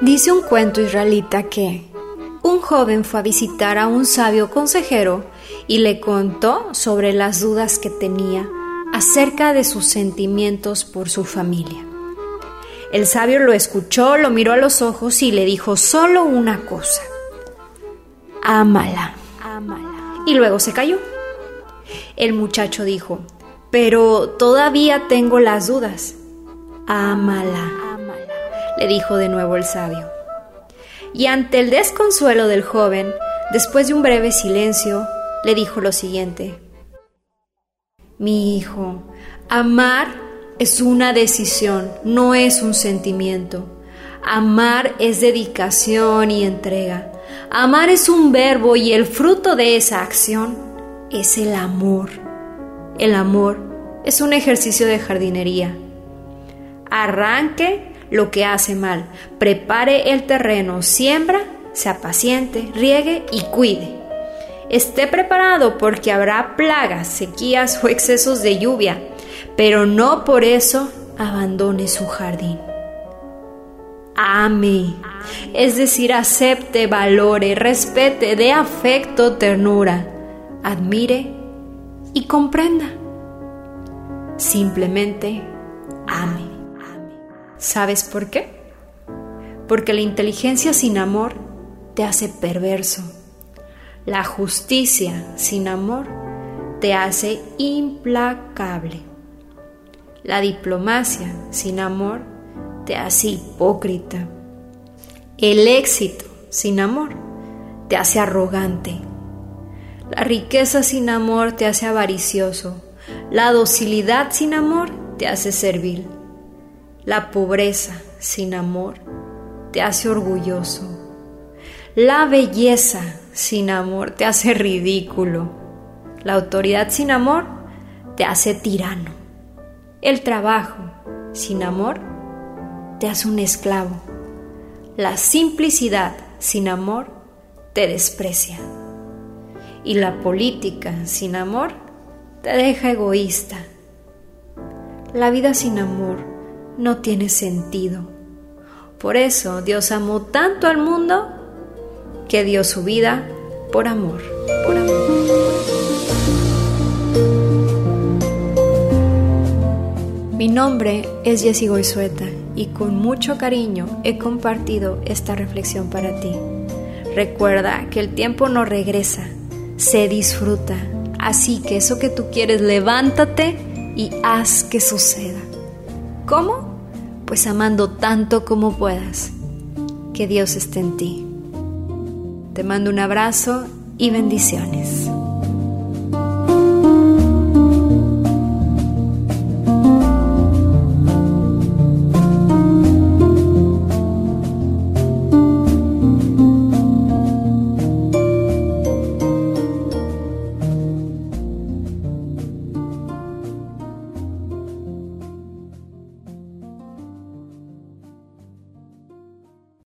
Dice un cuento israelita que un joven fue a visitar a un sabio consejero y le contó sobre las dudas que tenía acerca de sus sentimientos por su familia. El sabio lo escuchó, lo miró a los ojos y le dijo solo una cosa. Ámala. Ámala. Y luego se cayó. El muchacho dijo, pero todavía tengo las dudas. Ámala. Le dijo de nuevo el sabio. Y ante el desconsuelo del joven, después de un breve silencio, le dijo lo siguiente. Mi hijo, amar es una decisión, no es un sentimiento. Amar es dedicación y entrega. Amar es un verbo y el fruto de esa acción es el amor. El amor es un ejercicio de jardinería. Arranque lo que hace mal, prepare el terreno, siembra, sea paciente, riegue y cuide. Esté preparado porque habrá plagas, sequías o excesos de lluvia pero no por eso abandone su jardín. Ame, es decir, acepte, valore, respete, dé afecto, ternura, admire y comprenda. Simplemente ame. ¿Sabes por qué? Porque la inteligencia sin amor te hace perverso. La justicia sin amor te hace implacable. La diplomacia sin amor te hace hipócrita. El éxito sin amor te hace arrogante. La riqueza sin amor te hace avaricioso. La docilidad sin amor te hace servil. La pobreza sin amor te hace orgulloso. La belleza sin amor te hace ridículo. La autoridad sin amor te hace tirano. El trabajo sin amor te hace un esclavo. La simplicidad sin amor te desprecia. Y la política sin amor te deja egoísta. La vida sin amor no tiene sentido. Por eso Dios amó tanto al mundo que dio su vida por amor, por amor. Mi nombre es Jessie Goizueta y con mucho cariño he compartido esta reflexión para ti. Recuerda que el tiempo no regresa, se disfruta. Así que eso que tú quieres, levántate y haz que suceda. ¿Cómo? Pues amando tanto como puedas. Que Dios esté en ti. Te mando un abrazo y bendiciones.